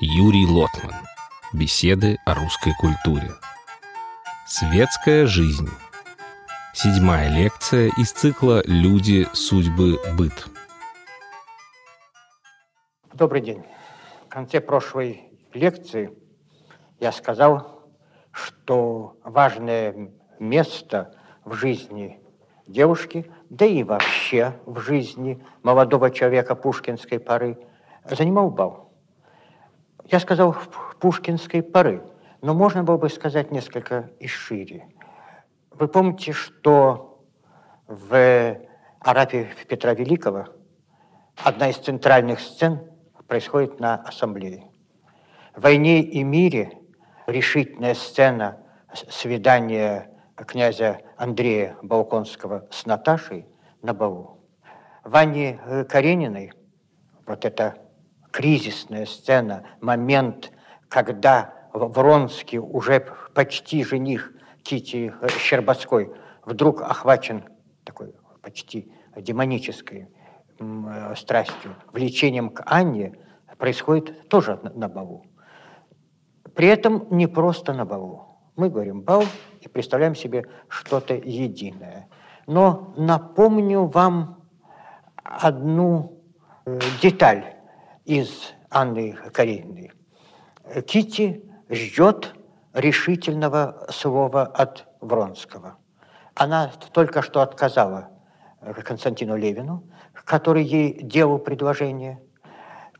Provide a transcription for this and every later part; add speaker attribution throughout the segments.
Speaker 1: Юрий Лотман. Беседы о русской культуре. Светская жизнь. Седьмая лекция из цикла «Люди, судьбы, быт».
Speaker 2: Добрый день. В конце прошлой лекции я сказал, что важное место в жизни девушки, да и вообще в жизни молодого человека пушкинской поры, занимал бал. Я сказал пушкинской поры, но можно было бы сказать несколько и шире. Вы помните, что в Арапе Петра Великого одна из центральных сцен происходит на ассамблее. В «Войне и мире» решительная сцена свидания князя Андрея Балконского с Наташей на балу. Ване Карениной, вот эта кризисная сцена, момент, когда Вронский, уже почти жених Кити Щербацкой, вдруг охвачен такой почти демонической страстью, влечением к Анне, происходит тоже на балу. При этом не просто на балу. Мы говорим «бал» и представляем себе что-то единое. Но напомню вам одну э, деталь из Анны Карениной. Кити ждет решительного слова от Вронского. Она только что отказала Константину Левину, который ей делал предложение,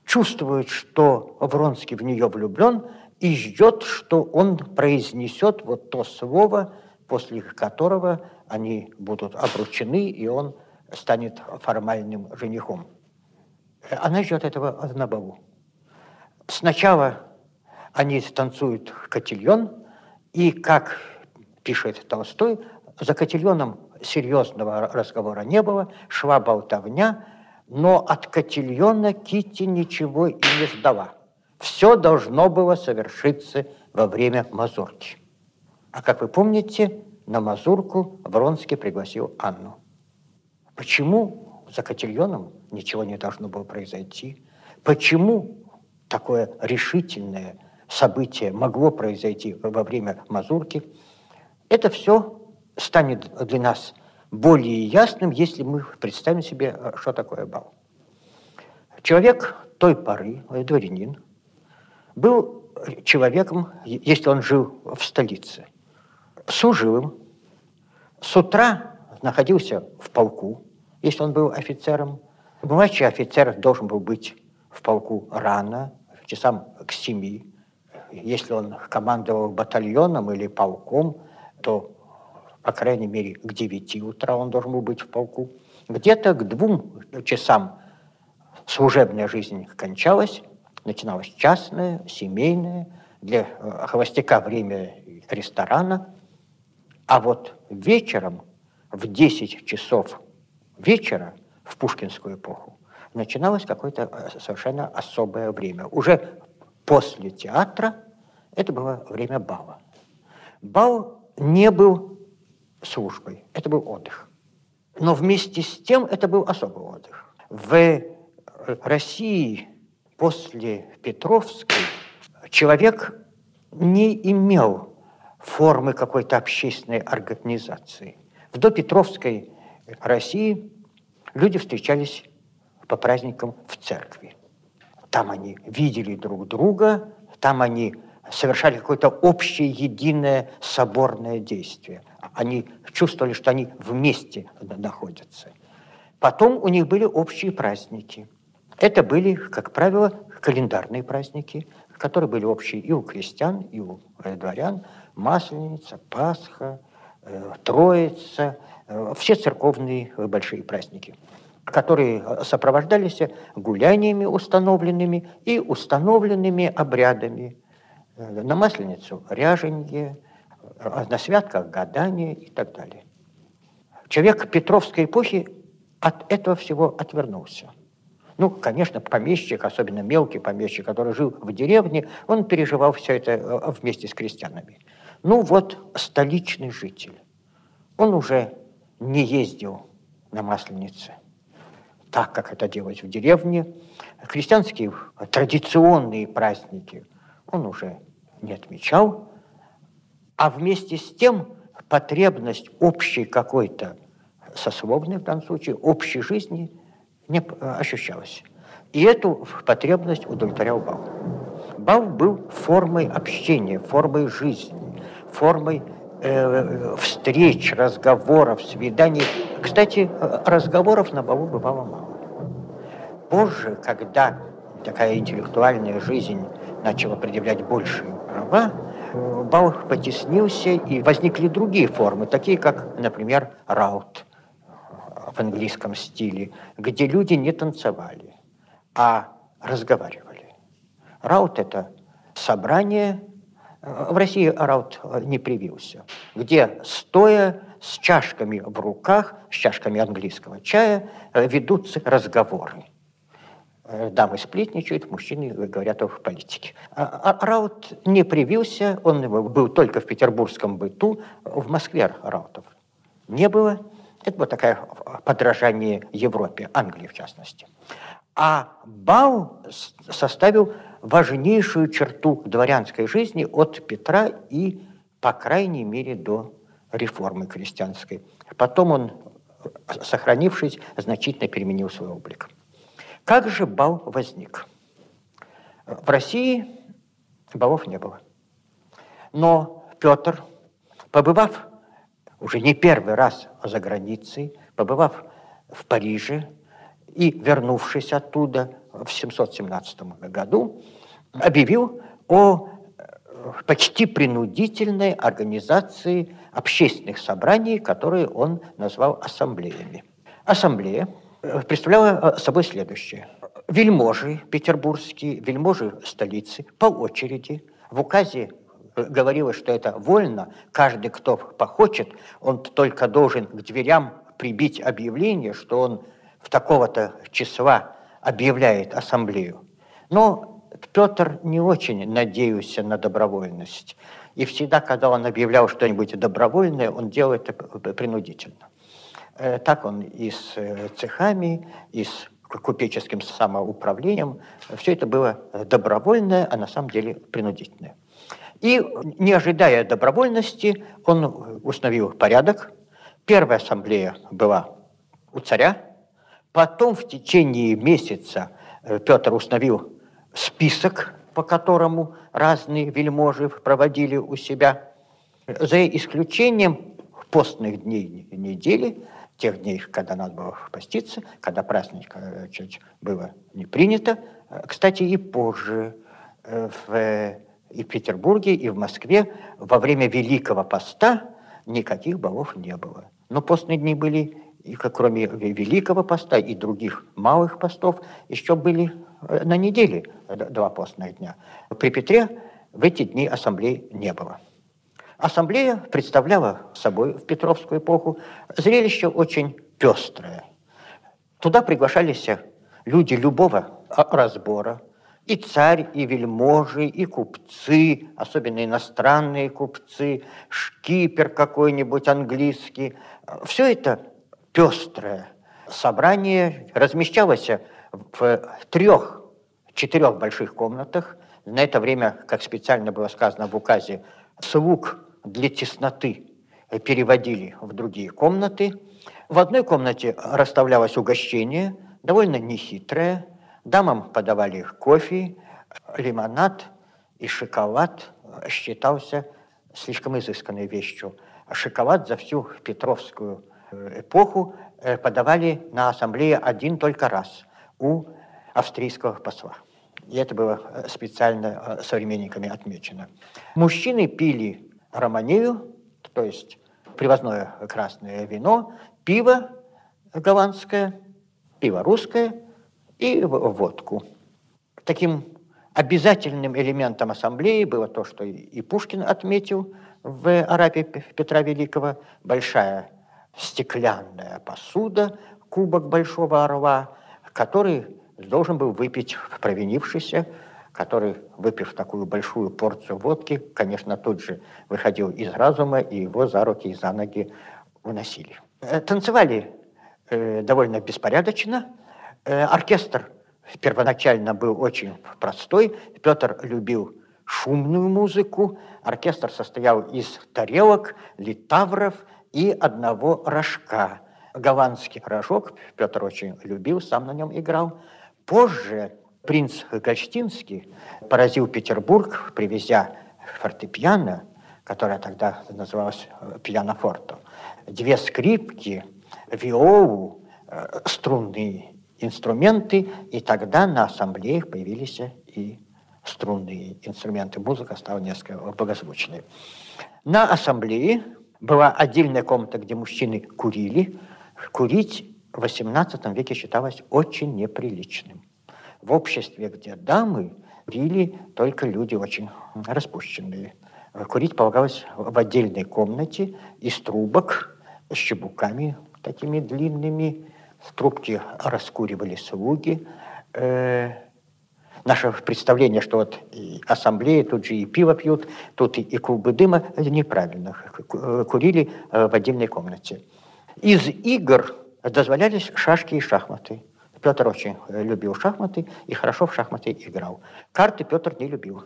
Speaker 2: чувствует, что Вронский в нее влюблен – и ждет, что он произнесет вот то слово, после которого они будут обручены, и он станет формальным женихом. Она ждет этого на балу. Сначала они танцуют котельон, и, как пишет Толстой, за котельоном серьезного разговора не было, шла болтовня, но от котельона Кити ничего и не ждала. Все должно было совершиться во время мазурки. А как вы помните, на мазурку Вронский пригласил Анну. Почему за котельоном ничего не должно было произойти? Почему такое решительное событие могло произойти во время мазурки? Это все станет для нас более ясным, если мы представим себе, что такое бал. Человек той поры, дворянин, был человеком, если он жил в столице, служилым, с утра находился в полку, если он был офицером. Младший офицер должен был быть в полку рано, часам к семи. Если он командовал батальоном или полком, то, по крайней мере, к девяти утра он должен был быть в полку. Где-то к двум часам служебная жизнь кончалась, начиналось частное, семейное, для э, холостяка время ресторана. А вот вечером, в 10 часов вечера, в пушкинскую эпоху, начиналось какое-то э, совершенно особое время. Уже после театра это было время бала. Бал не был службой, это был отдых. Но вместе с тем это был особый отдых. В России после Петровской человек не имел формы какой-то общественной организации. В допетровской России люди встречались по праздникам в церкви. Там они видели друг друга, там они совершали какое-то общее, единое, соборное действие. Они чувствовали, что они вместе находятся. Потом у них были общие праздники. Это были, как правило, календарные праздники, которые были общие и у крестьян, и у дворян. Масленица, Пасха, э, Троица, э, все церковные большие праздники, которые сопровождались гуляниями установленными и установленными обрядами. Э, на Масленицу ряженье, на святках гадания и так далее. Человек Петровской эпохи от этого всего отвернулся. Ну, конечно, помещик, особенно мелкий помещик, который жил в деревне, он переживал все это э, вместе с крестьянами. Ну вот столичный житель, он уже не ездил на Масленице. так, как это делать в деревне. Христианские традиционные праздники он уже не отмечал, а вместе с тем потребность общей какой-то сословной, в данном случае, общей жизни не ощущалась. И эту потребность удовлетворял Бал. Бал был формой общения, формой жизни, формой э, встреч, разговоров, свиданий. Кстати, разговоров на балу бывало мало. Позже, когда такая интеллектуальная жизнь начала предъявлять большие права, бал потеснился, и возникли другие формы, такие как, например, раут в английском стиле, где люди не танцевали, а разговаривали. Раут – это собрание, в России раут не привился, где стоя с чашками в руках, с чашками английского чая, ведутся разговоры. Э, дамы сплетничают, мужчины говорят о политике. А, а Раут не привился, он был только в петербургском быту, в Москве Раутов не было. Это было такое подражание Европе, Англии в частности. А Бау составил важнейшую черту дворянской жизни от Петра и, по крайней мере, до реформы крестьянской. Потом он, сохранившись, значительно переменил свой облик. Как же бал возник? В России балов не было. Но Петр, побывав уже не первый раз за границей, побывав в Париже и вернувшись оттуда в 717 году, объявил о э, почти принудительной организации общественных собраний, которые он назвал ассамблеями. Ассамблея Э, представляла э, собой следующее. Вельможи петербургские, вельможи столицы по очереди в указе говорилось, что это вольно, каждый, кто похочет, он только должен к дверям прибить объявление, что он в такого-то числа объявляет ассамблею. Но Петр не очень надеялся на добровольность. И всегда, когда он объявлял что-нибудь добровольное, он делал это принудительно. Э, так он и с э, цехами, и с купеческим самоуправлением. Все это было добровольное, а на самом деле принудительное. И, не ожидая добровольности, он установил порядок. Первая ассамблея была у царя. Потом в течение месяца э, Петр установил список, по которому разные вельможи проводили у себя. За исключением постных дней недели, тех дней, когда надо было поститься, когда праздник э, чуть было не принято. Кстати, и позже э, в, и в Петербурге, и в Москве во время Великого Поста никаких балов не было. Но постные дни были, и кроме Великого Поста и других малых постов, еще были э, на неделе два постных дня. При Петре в эти дни ассамблей не было. Ассамблея представляла собой в Петровскую эпоху зрелище очень пестрое. Туда приглашались люди любого разбора, и царь, и вельможи, и купцы, особенно иностранные купцы, шкипер какой-нибудь английский. Все это пестрое собрание размещалось в трех, четырех больших комнатах. На это время, как специально было сказано в указе, слуг для тесноты переводили в другие комнаты. В одной комнате расставлялось угощение, довольно нехитрое. Дамам подавали кофе, лимонад и шоколад считался слишком изысканной вещью. Шоколад за всю Петровскую эпоху э, подавали на ассамблее один только раз у австрийского посла. И это было э, специально современниками отмечено. Мужчины пили романею, то есть привозное красное вино, пиво голландское, пиво русское и водку. Таким обязательным элементом ассамблеи было то, что и Пушкин отметил в Арабе Петра Великого, большая стеклянная посуда, кубок Большого Орла, который должен был выпить провинившийся который, выпив такую большую порцию водки, конечно, тут же выходил из разума, и его за руки и за ноги уносили. Э, танцевали э, довольно беспорядочно, Оркестр первоначально был очень простой. Петр любил шумную музыку. Оркестр состоял из тарелок, литавров и одного рожка. Голландский рожок Петр очень любил, сам на нем играл. Позже принц Гольштинский поразил Петербург, привезя фортепиано, которое тогда называлось пианофорто, две скрипки, виолу, э, струнные инструменты, и тогда на ассамблеях появились и струнные инструменты. Музыка стала несколько благозвучной. На ассамблее была отдельная комната, где мужчины курили. Курить в XVIII веке считалось очень неприличным. В обществе, где дамы, курили только люди очень распущенные. Курить полагалось в отдельной комнате из трубок с чебуками такими длинными. Трубки раскуривали слуги. Э, наше представление, что вот и ассамблеи, тут же и пиво пьют, тут и, и клубы дыма, неправильно. Курили э, в отдельной комнате. Из игр дозволялись шашки и шахматы. Петр очень э, любил шахматы и хорошо в шахматы играл. Карты Петр не любил.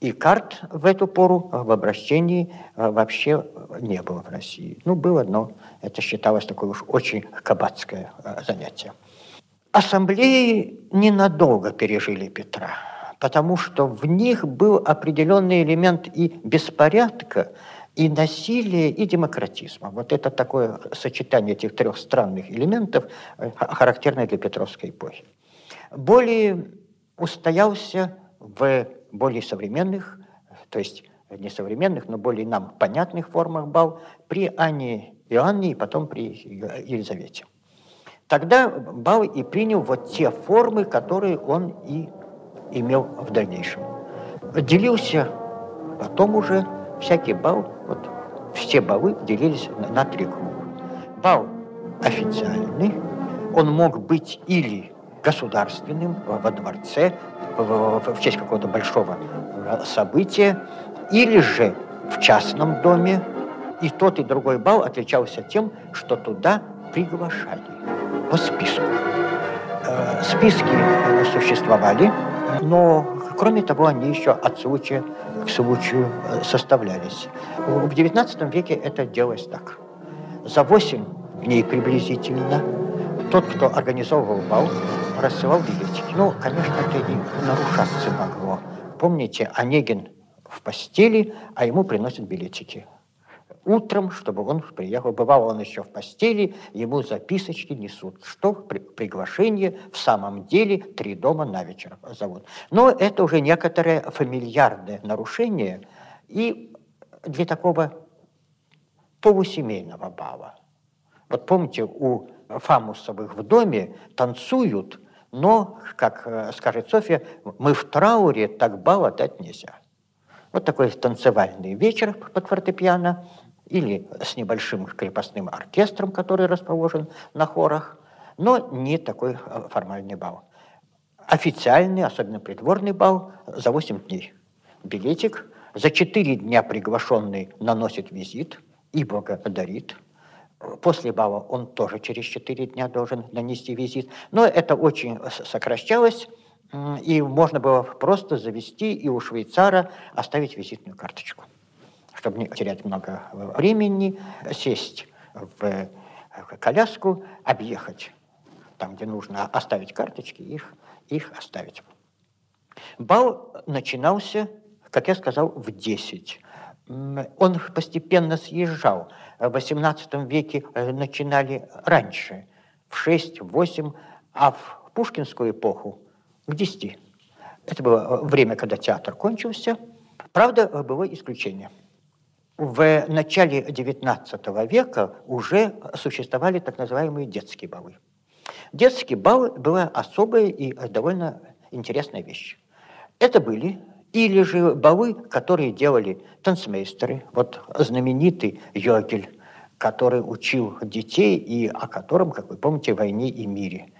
Speaker 2: И карт в эту пору в обращении э, вообще не было в России. Ну, было, но это считалось такое уж очень кабацкое занятие. Ассамблеи ненадолго пережили Петра, потому что в них был определенный элемент и беспорядка, и насилия, и демократизма. Вот это такое сочетание этих трех странных элементов, э, характерное для Петровской эпохи. Более устоялся в более современных, то есть не современных, но более нам понятных формах бал при Анне Иоанне и потом при Елизавете. Тогда Бау и принял вот те формы, которые он и имел в дальнейшем. Делился потом уже всякий бал, вот все балы делились на, на три круга. Бал официальный, он мог быть или государственным во дворце в, в честь какого-то большого события, или же в частном доме. И тот, и другой бал отличался тем, что туда приглашали по списку. Э, списки существовали, но, кроме того, они еще от случая к случаю э, составлялись. В XIX веке это делалось так. За 8 дней приблизительно тот, кто организовывал бал, рассылал билетики. Ну, конечно, это и нарушаться могло. Помните, Онегин в постели, а ему приносят билетики утром, чтобы он приехал. Бывало, он еще в постели, ему записочки несут, что при, приглашение в самом деле три дома на вечер зовут. Но это уже некоторое фамильярное нарушение и для такого полусемейного бала. Вот помните, у Фамусовых в доме танцуют, но, как э, скажет Софья, мы в трауре, так бал отдать нельзя. Вот такой танцевальный вечер под фортепиано – или с небольшим крепостным оркестром, который расположен на хорах, но не такой э, формальный бал. Официальный, особенно придворный бал, за 8 дней. Билетик. За 4 дня приглашенный наносит визит и благодарит. После бала он тоже через 4 дня должен нанести визит. Но это очень сокращалось, и можно было просто завести и у швейцара оставить визитную карточку чтобы не терять много времени, сесть в коляску, объехать там, где нужно оставить карточки, их, их оставить. Бал начинался, как я сказал, в 10. Он постепенно съезжал. В XVIII веке э, начинали раньше, в 6, 8, а в пушкинскую эпоху к 10. Это было время, когда театр кончился. Правда, было исключение – в начале XIX века уже существовали так называемые детские балы. Детский бал была особая и довольно интересная вещь. Это были или же балы, которые делали танцмейстеры, вот знаменитый Йогель, который учил детей и о котором, как вы помните, в «Войне и мире»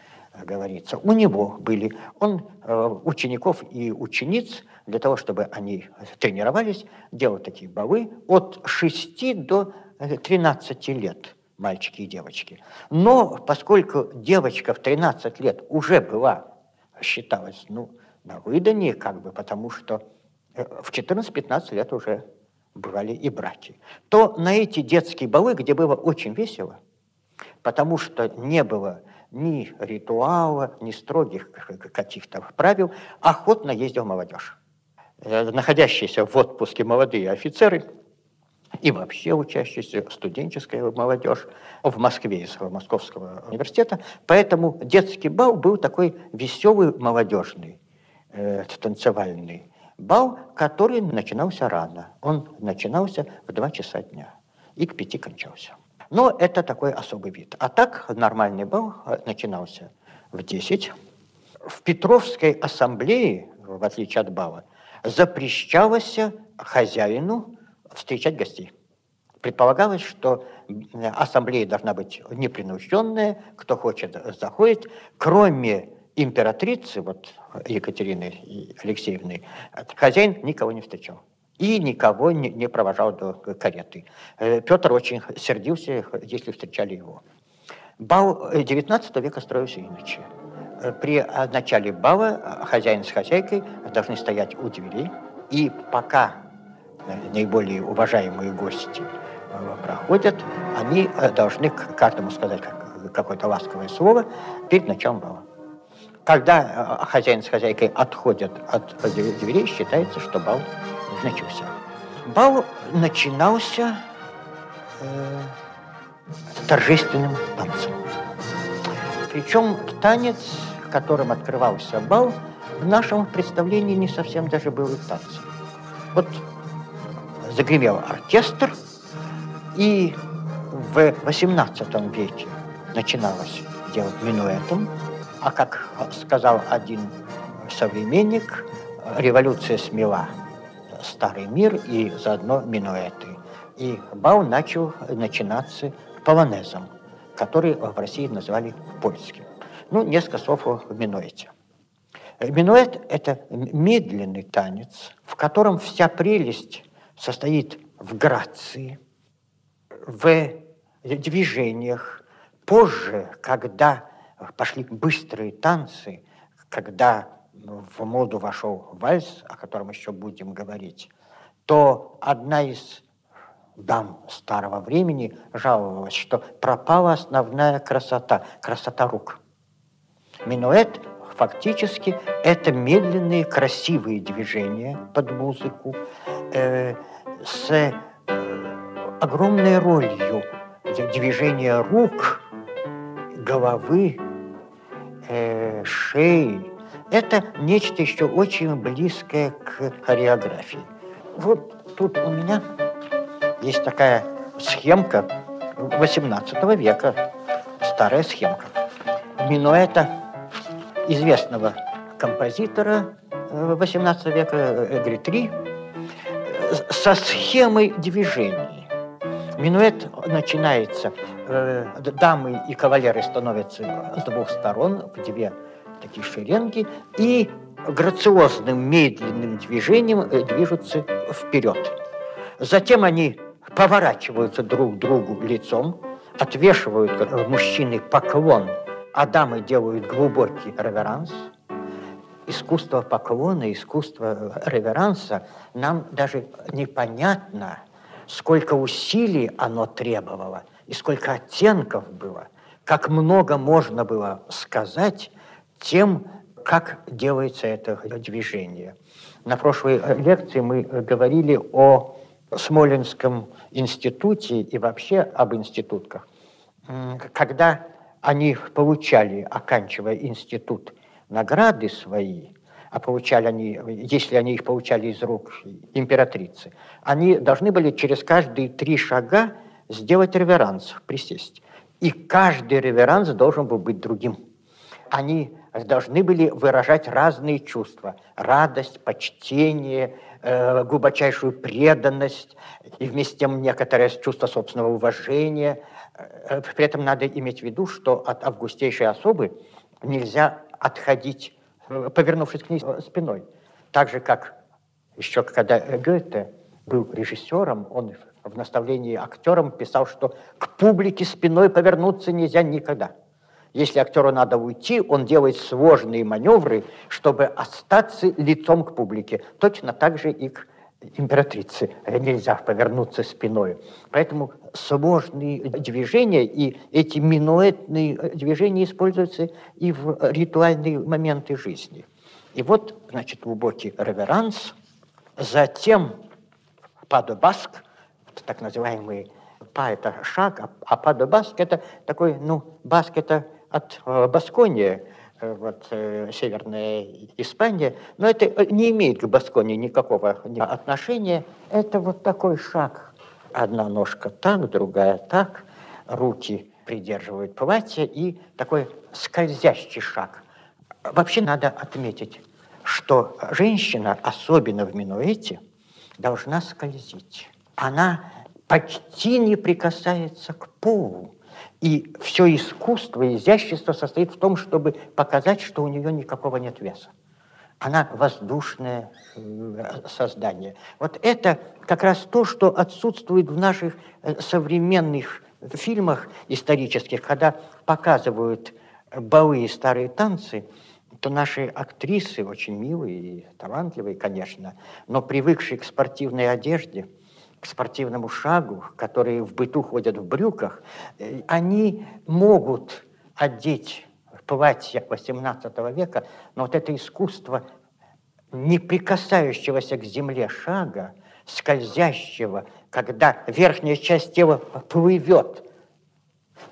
Speaker 2: говорится. У него были, он э, учеников и учениц для того, чтобы они тренировались, делал такие балы от 6 до 13 лет. мальчики и девочки. Но поскольку девочка в 13 лет уже была, считалась, ну, на выдании, как бы, потому что э, в 14-15 лет уже бывали и браки, то на эти детские балы, где было очень весело, потому что не было ни ритуала, ни строгих каких-то правил, охотно ездил молодежь. Э, находящиеся в отпуске молодые офицеры и вообще учащиеся студенческая молодежь в Москве из Московского университета. Поэтому детский бал был такой веселый, молодежный, э, танцевальный бал, который начинался рано. Он начинался в 2 часа дня и к 5 кончался. Но это такой особый вид. А так нормальный бал э, начинался в 10. В Петровской ассамблее, в отличие от бала, запрещалось хозяину встречать гостей. Предполагалось, что ассамблея должна быть непринужденная, кто хочет, заходит, кроме императрицы, вот Екатерины Алексеевны, хозяин никого не встречал и никого не, провожал до кареты. Э, Петр очень сердился, если встречали его. Бал XIX века строился иначе. Э, при начале бала хозяин с хозяйкой должны стоять у дверей, и пока наиболее уважаемые гости э, проходят, они должны каждому сказать какое-то ласковое слово перед началом бала. Когда хозяин с хозяйкой отходят от дверей, считается, что бал начался. Бал начинался э, торжественным танцем. Причем танец, которым открывался бал, в нашем представлении не совсем даже был танцем. Вот загремел оркестр, и в XVIII веке начиналось делать минуэтом, а как сказал один современник, революция смела старый мир и заодно минуэты. И бал начал начинаться полонезом, который в России называли польским. Ну, несколько слов о минуэте. Минуэт – это медленный танец, в котором вся прелесть состоит в грации, в движениях. Позже, когда пошли быстрые танцы, когда в моду вошел вальс, о котором еще будем говорить, то одна из дам старого времени жаловалась, что пропала основная красота, красота рук. Минуэт фактически это медленные красивые движения под музыку э, с э, огромной ролью движения рук, головы, э, шеи, это нечто еще очень близкое к хореографии. Вот тут у меня есть такая схемка 18 века, старая схемка. Минуэта известного композитора 18 э, века Эгритри со схемой движений. Минуэт начинается, э, дамы и кавалеры становятся с двух сторон в две такие шеренги, и грациозным медленным движением э, движутся вперед. Затем они поворачиваются друг к другу лицом, отвешивают э, мужчины поклон, а дамы делают глубокий реверанс. Искусство поклона, искусство э, реверанса нам даже непонятно, сколько усилий оно требовало и сколько оттенков было, как много можно было сказать тем, как делается это движение. На прошлой лекции мы говорили о Смоленском институте и вообще об институтках. Когда они получали, оканчивая институт, награды свои, а получали они, если они их получали из рук императрицы, они должны были через каждые три шага сделать реверанс, присесть. И каждый реверанс должен был быть другим. Они должны были выражать разные чувства. Радость, почтение, э, глубочайшую преданность и вместе с тем некоторое чувство собственного уважения. Э, при этом надо иметь в виду, что от августейшей особы нельзя отходить, э, повернувшись к ней спиной. Так же, как еще когда Гёте был режиссером, он в наставлении актерам писал, что к публике спиной повернуться нельзя никогда. Если актеру надо уйти, он делает сложные маневры, чтобы остаться лицом к публике. Точно так же и к императрице нельзя повернуться спиной. Поэтому сложные движения и эти минуэтные движения используются и в ритуальные моменты жизни. И вот, значит, глубокий реверанс, затем падобаск, так называемый па – это шаг, а, а падобаск – это такой, ну, баск – это от э, Басконии, э, вот, э, Северная Испания, но это не имеет к Басконии никакого отношения. Это вот такой шаг. Одна ножка так, другая так, руки придерживают платье и такой скользящий шаг. Вообще надо отметить, что женщина, особенно в минуэте, должна скользить. Она почти не прикасается к полу. И все искусство, изящество состоит в том, чтобы показать, что у нее никакого нет веса. Она воздушное создание. Вот это как раз то, что отсутствует в наших э, современных фильмах исторических, когда показывают балы и старые танцы, то наши актрисы, очень милые и талантливые, конечно, но привыкшие к спортивной одежде – к спортивному шагу, которые в быту ходят в брюках, э, они могут одеть платье XVIII века, но вот это искусство не прикасающегося к земле шага, скользящего, когда верхняя часть тела плывет.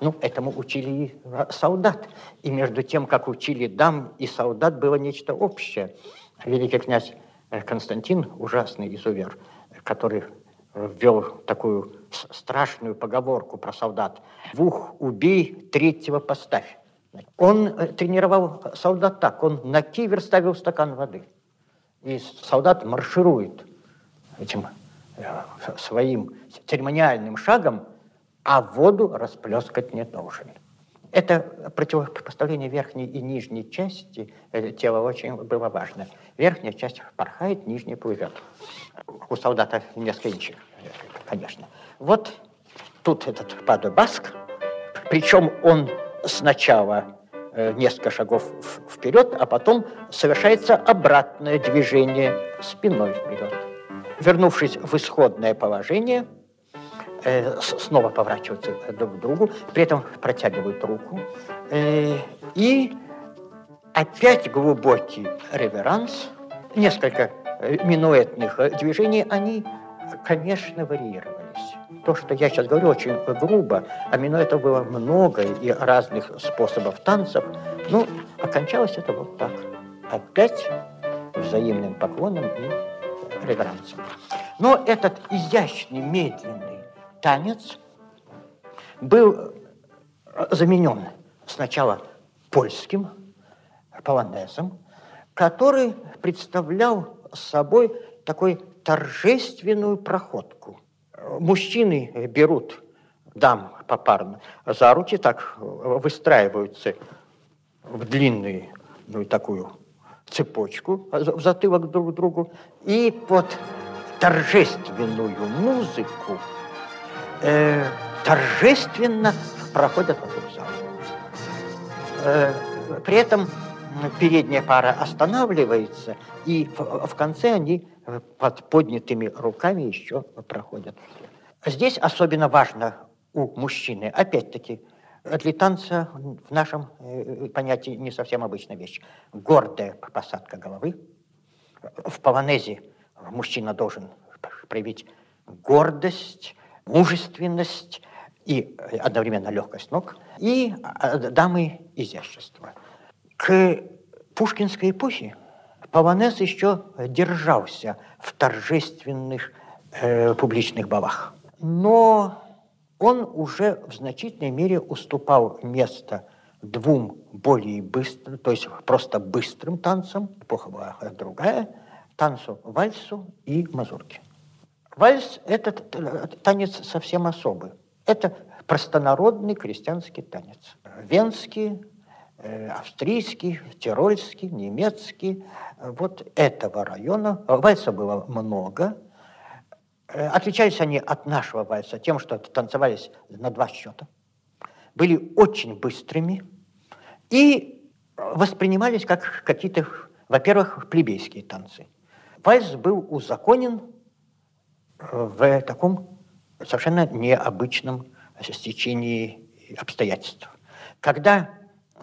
Speaker 2: Ну, этому учили и солдат. И между тем, как учили дам и солдат, было нечто общее. Великий князь Константин, ужасный изувер, который ввел такую страшную поговорку про солдат. «Двух убей, третьего поставь». Он э, тренировал солдат так, он на кивер ставил стакан воды. И солдат марширует этим э, своим церемониальным шагом, а воду расплескать не должен. Это противопоставление верхней и нижней части э, тела очень было важно. Верхняя часть порхает, нижняя плывет. У солдата несколько инчей, конечно. Вот тут этот падобаск, причем он сначала э, несколько шагов вперед, а потом совершается обратное движение спиной вперед. Вернувшись в исходное положение – э, снова поворачиваются друг к другу, при этом протягивают руку. Э, и опять глубокий реверанс, несколько э, минуэтных э, движений, они, конечно, варьировались. То, что я сейчас говорю, очень грубо, а минуэтов было много и разных способов танцев. Ну, окончалось это вот так. Опять взаимным поклоном и реверансом. Но этот изящный, медленный, танец был заменен сначала польским полонезом, который представлял собой такой торжественную проходку. Мужчины берут дам попарно за руки, так выстраиваются в длинную ну, такую цепочку в затылок друг к другу, и под торжественную музыку э, торжественно проходят вокруг зала. Э, при этом передняя пара останавливается, и в, в конце они под поднятыми руками еще проходят. Здесь особенно важно у мужчины, опять-таки, для танца в нашем э, понятии не совсем обычная вещь. Гордая посадка головы. В полонезе мужчина должен проявить гордость, мужественность и одновременно легкость ног, и а, дамы изящества. К пушкинской эпохе Паванес еще держался в торжественных э, публичных балах. Но он уже в значительной мере уступал место двум более быстрым, то есть просто быстрым танцам, эпоха была другая, танцу вальсу и мазурке. Вальс – это танец совсем особый. Это простонародный крестьянский танец. Венский, э, австрийский, тирольский, немецкий. Вот этого района. Вальса было много. Отличались они от нашего вальса тем, что танцевались на два счета, были очень быстрыми и воспринимались как какие-то, во-первых, плебейские танцы. Вальс был узаконен в таком совершенно необычном стечении обстоятельств. Когда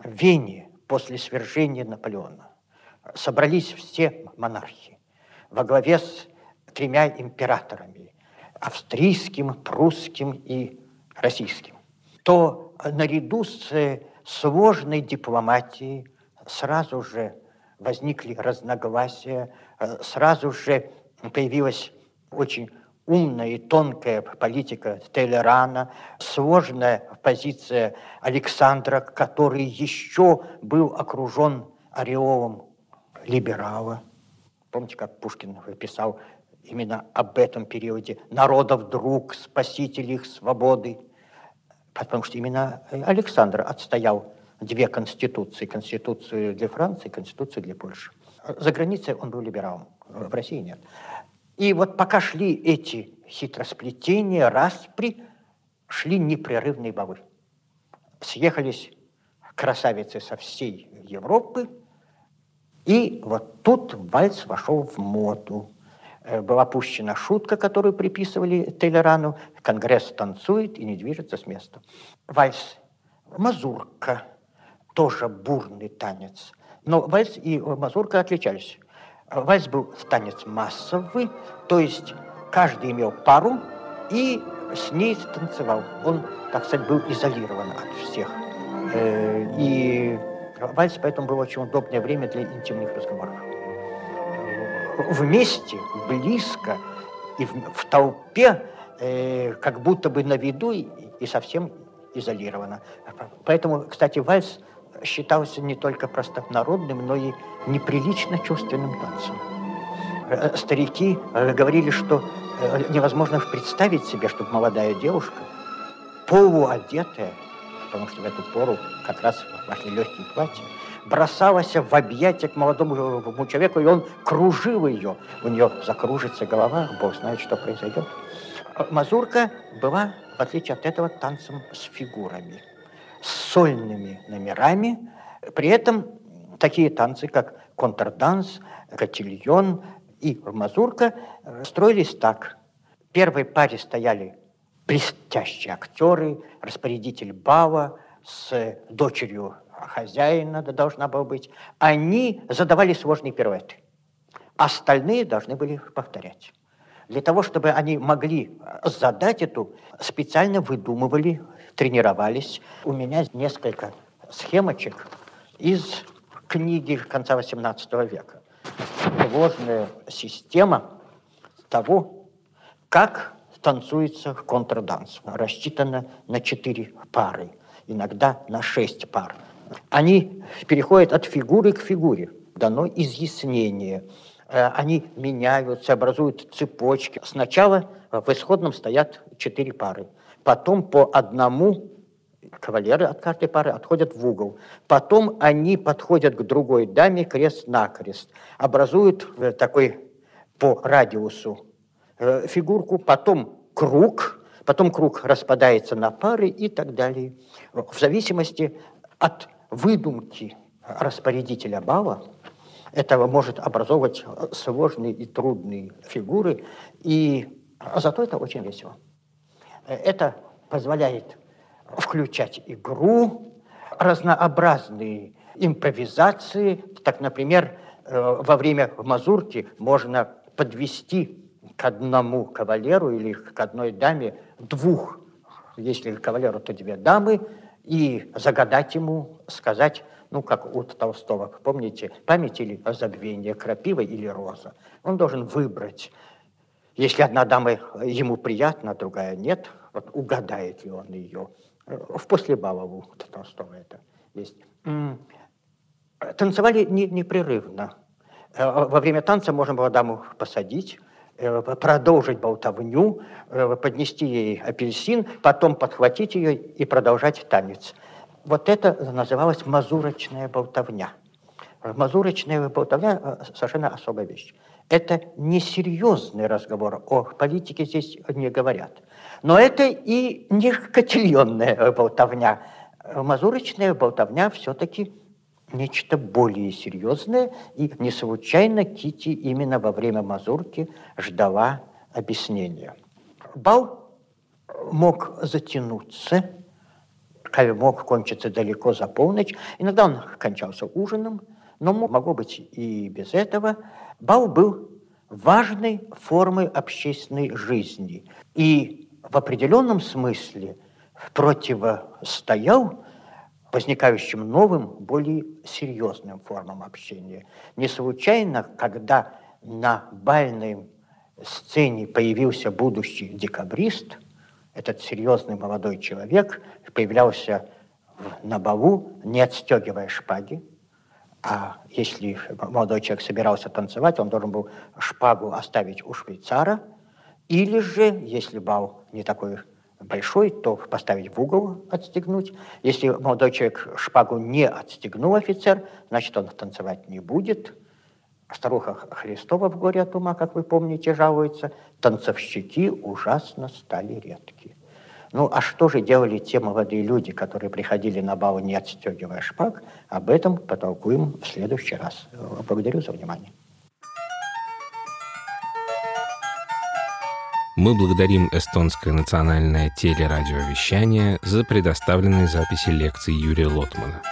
Speaker 2: Вене после свержения Наполеона. Собрались все монархи во главе с тремя императорами – австрийским, прусским и российским, то наряду с сложной дипломатией сразу же возникли разногласия, сразу же появилась очень умная и тонкая политика Тейлерана, сложная позиция Александра, который еще был окружен ореолом либерала. Помните, как Пушкин писал именно об этом периоде? «Народов друг, спаситель их свободы». Потому что именно Александр отстоял две конституции. Конституцию для Франции, конституцию для Польши. За границей он был либералом, в России нет. И вот пока шли эти хитросплетения, распри, шли непрерывные бавы. Съехались красавицы со всей Европы, и вот тут вальс вошел в моду. Э, была пущена шутка, которую приписывали Тейлорану. Конгресс танцует и не движется с места. Вальс, мазурка, тоже бурный танец. Но вальс и мазурка отличались. Вальс был танец массовый, то есть каждый имел пару и с ней танцевал. Он, так сказать, был изолирован от всех. Э, и вальс поэтому было очень удобное время для интимных разговоров. Вместе, близко и в, толпе, э, как будто бы на виду и совсем изолировано. Поэтому, кстати, вальс считался не только простонародным, но и неприлично чувственным танцем. Э, старики э, говорили, что э, невозможно представить себе, чтобы молодая девушка, полуодетая, потому что в эту пору как раз вошли легкие платья, бросалась в объятия к молодому человеку, и он кружил ее. У нее закружится голова, бог знает, что произойдет. Мазурка была, в отличие от этого, танцем с фигурами – с сольными номерами. При этом такие танцы, как контрданс, котильон и мазурка, строились так. В первой паре стояли блестящие актеры, распорядитель бала с дочерью хозяина должна была быть. Они задавали сложные пируэты. Остальные должны были повторять. Для того, чтобы они могли задать эту, специально выдумывали тренировались. У меня несколько схемочек из книги конца XVIII века. Сложная система того, как танцуется контрданс. Рассчитана на четыре пары, иногда на шесть пар. Они переходят от фигуры к фигуре, дано изъяснение. Э, они меняются, образуют цепочки. Сначала в исходном стоят четыре пары – Потом по одному кавалеры от каждой пары отходят в угол. Потом они подходят к другой даме крест-накрест, образуют э, такой по радиусу э, фигурку, потом круг, потом круг распадается на пары и так далее. В зависимости от выдумки распорядителя бала, этого может образовывать сложные и трудные фигуры, и зато это очень весело. Это позволяет включать игру, разнообразные импровизации. Так, например, э, во время мазурки можно подвести к одному кавалеру или к одной даме двух, если кавалеру, то две дамы, и загадать ему, сказать, ну, как у Толстого, помните, память или забвение, крапива или роза. Он должен выбрать если одна дама ему приятна, другая нет, вот угадает ли он ее. В послебалову Толстого это есть. Танцевали не, непрерывно. Э, во время танца можно было даму посадить, э, продолжить болтовню, э, поднести ей апельсин, потом подхватить ее и продолжать танец. Вот это называлось мазурочная болтовня. Мазурочная болтовня – совершенно особая вещь. Это несерьезный разговор. О политике здесь не говорят. Но это и не котельонная болтовня. Мазурочная болтовня все-таки нечто более серьезное. И не случайно Кити именно во время мазурки ждала объяснения. Бал мог затянуться, мог кончиться далеко за полночь. Иногда он кончался ужином, но могло быть и без этого. Бал был важной формой общественной жизни и в определенном смысле противостоял возникающим новым, более серьезным формам общения. Не случайно, когда на бальной сцене появился будущий декабрист, этот серьезный молодой человек появлялся на балу, не отстегивая шпаги, а если молодой человек собирался танцевать, он должен был шпагу оставить у швейцара, или же, если бал не такой большой, то поставить в угол, отстегнуть. Если молодой человек шпагу не отстегнул офицер, значит, он танцевать не будет. Старуха Христова в горе от ума, как вы помните, жалуется. Танцовщики ужасно стали редкие. Ну, а что же делали те молодые люди, которые приходили на бал, не отстегивая шпаг? Об этом потолкуем в следующий раз. Благодарю за внимание.
Speaker 1: Мы благодарим эстонское национальное телерадиовещание за предоставленные записи лекций Юрия Лотмана.